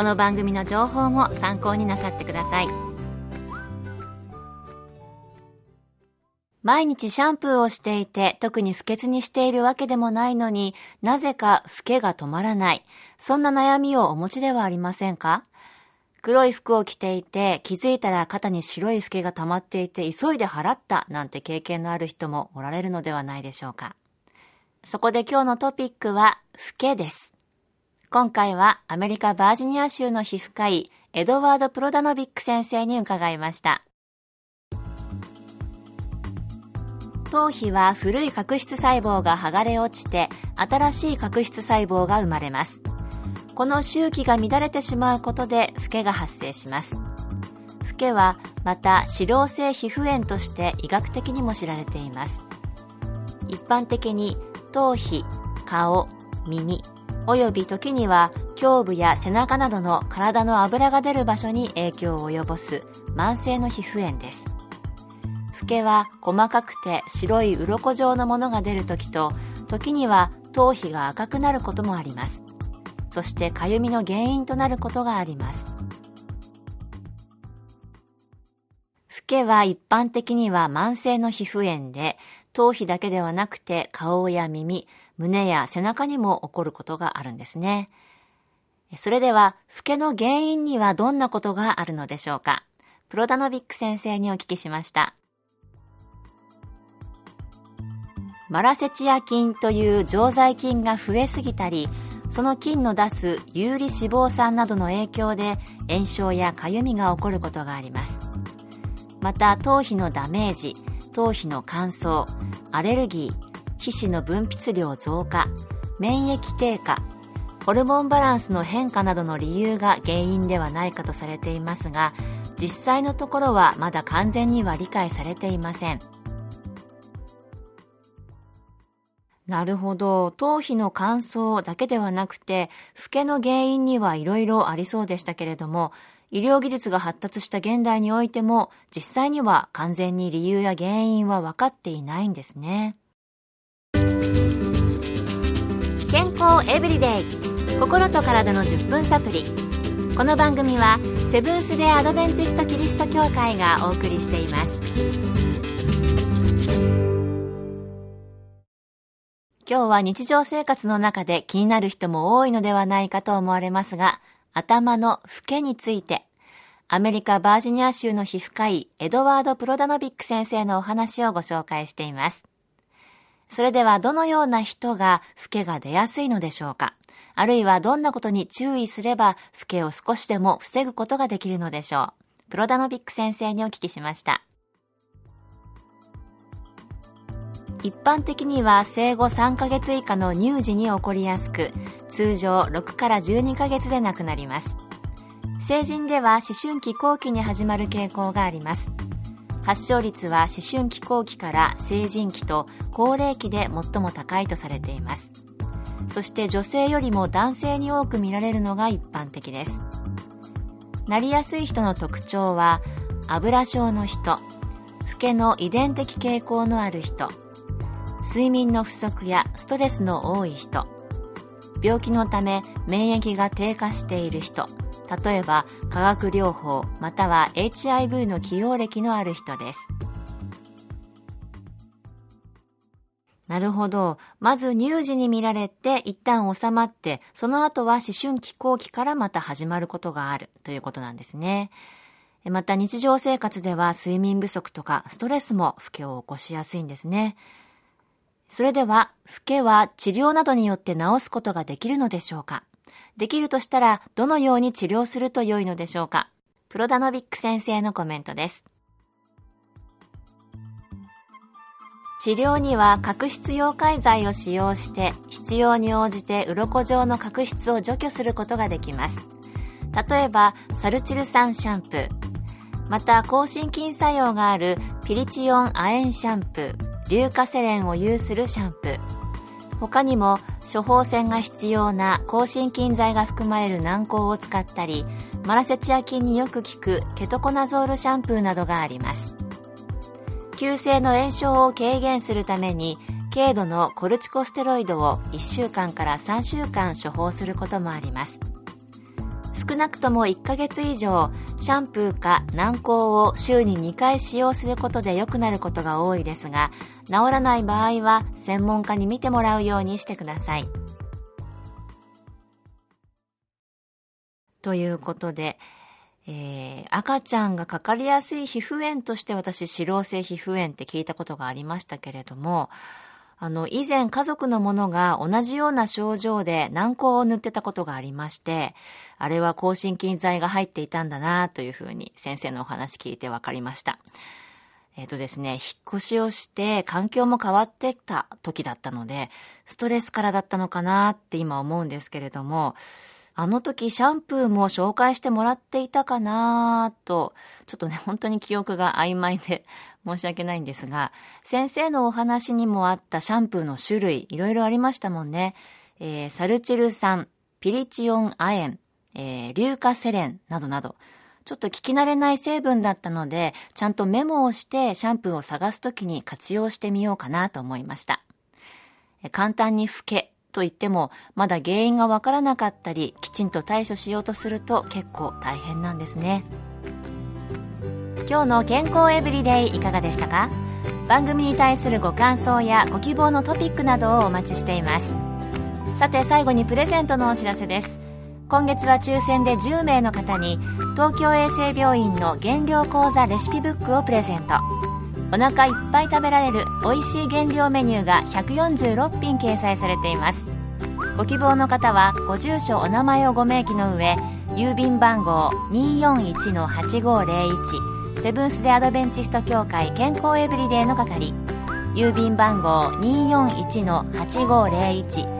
この番組の情報も参考になさってください。毎日シャンプーをしていて特に不潔にしているわけでもないのになぜか老けが止まらない。そんな悩みをお持ちではありませんか？黒い服を着ていて気づいたら肩に白い老けが溜まっていて急いで払ったなんて経験のある人もおられるのではないでしょうか。そこで今日のトピックは老けです。今回はアメリカバージニア州の皮膚科医エドワード・プロダノビック先生に伺いました。頭皮は古い角質細胞が剥がれ落ちて新しい角質細胞が生まれます。この周期が乱れてしまうことで老けが発生します。老けはまた脂漏性皮膚炎として医学的にも知られています。一般的に頭皮顔耳および時には胸部や背中などの体の油が出る場所に影響を及ぼす慢性の皮膚炎です。老けは細かくて白い鱗状のものが出る時と時には頭皮が赤くなることもあります。そしてかゆみの原因となることがあります。老けは一般的には慢性の皮膚炎で頭皮だけではなくて顔や耳胸や背中にも起こることがあるんですね。それでは、老けの原因にはどんなことがあるのでしょうか？プロダノビック先生にお聞きしました。マラセチア菌という常在菌が増えすぎたり、その菌の出す有利脂肪酸などの影響で炎症やかゆみが起こることがあります。また、頭皮のダメージ、頭皮の乾燥、アレルギー、皮脂の分泌量増加免疫低下ホルモンバランスの変化などの理由が原因ではないかとされていますが実際のところはまだ完全には理解されていませんなるほど頭皮の乾燥だけではなくて老けの原因にはいろいろありそうでしたけれども医療技術が発達した現代においても実際には完全に理由や原因は分かっていないんですね。健康エブリデイ。心と体の10分サプリこの番組はセブンス・デ・アドベンチスト・キリスト教会がお送りしています。今日は日常生活の中で気になる人も多いのではないかと思われますが頭の老けについてアメリカバージニア州の皮膚科医エドワード・プロダノビック先生のお話をご紹介しています。それではどのような人が老けが出やすいのでしょうか？あるいはどんなことに注意すれば老けを少しでも防ぐことができるのでしょう？プロダノビック先生にお聞きしました。一般的には生後3ヶ月以下の乳児に起こりやすく通常6から12ヶ月で亡くなります。成人では思春期後期に始まる傾向があります。発症率は思春期後期から成人期と高齢期で最も高いとされています。そして女性よりも男性に多く見られるのが一般的です。なりやすい人の特徴は油症の人老けの遺伝的傾向のある人睡眠の不足やストレスの多い人病気のため免疫が低下している人例えば化学療法または HIV の起用歴のある人ですなるほど。まず乳児に見られて一旦収まって、その後は思春期後期からまた始まることがあるということなんですね。また日常生活では睡眠不足とかストレスも老けを起こしやすいんですね。それでは、老けは治療などによって治すことができるのでしょうか？できるとしたら、どのように治療すると良いのでしょうか？プロダノビック先生のコメントです。治療には角質溶解剤を使用して必要に応じて鱗状の角質を除去することができます。例えばサルチル酸シャンプー。また抗心筋作用があるピリチオン亜鉛シャンプー。硫化セレンを有するシャンプー。他にも処方箋が必要な抗心筋剤が含まれる軟膏を使ったりマラセチア菌によく効くケトコナゾールシャンプーなどがあります。急性の炎症を軽減するために軽度のコルチコステロイドを1週間から3週間処方することもあります。少なくとも1ヶ月以上シャンプーか軟膏を週に2回使用することで良くなることが多いですが治らない場合は専門家に見てもらうようにしてくださいということでえー、赤ちゃんがかかりやすい皮膚炎として私、脂漏性皮膚炎って聞いたことがありましたけれども、あの、以前家族の者が同じような症状で軟膏を塗ってたことがありまして、あれは抗心筋剤が入っていたんだなというふうに先生のお話聞いて分かりました。えっ、ー、とですね、引っ越しをして環境も変わってきた時だったので、ストレスからだったのかなって今思うんですけれども、あの時シャンプーも紹介してもらっていたかなと、ちょっとね、本当に記憶が曖昧で申し訳ないんですが、先生のお話にもあったシャンプーの種類、いろいろありましたもんね。えー、サルチル酸、ピリチオン亜鉛、えー、硫化セレンなどなど、ちょっと聞き慣れない成分だったので、ちゃんとメモをしてシャンプーを探すときに活用してみようかなと思いました。簡単に老け、と言ってもまだ原因がわからなかったりきちんと対処しようとすると結構大変なんですね。今日の健康エブリデイいかがでしたか？番組に対するご感想やご希望のトピックなどをお待ちしています。さて最後にプレゼントのお知らせです。今月は抽選で10名の方に東京衛生病院の減量講座レシピブックをプレゼント。お腹いっぱい食べられる美味しい原料メニューが146品掲載されています。ご希望の方はご住所お名前をご明記の上郵便番号241-8501セブンス・デ・アドベンチスト協会健康エブリデイの係。郵便番号241-8501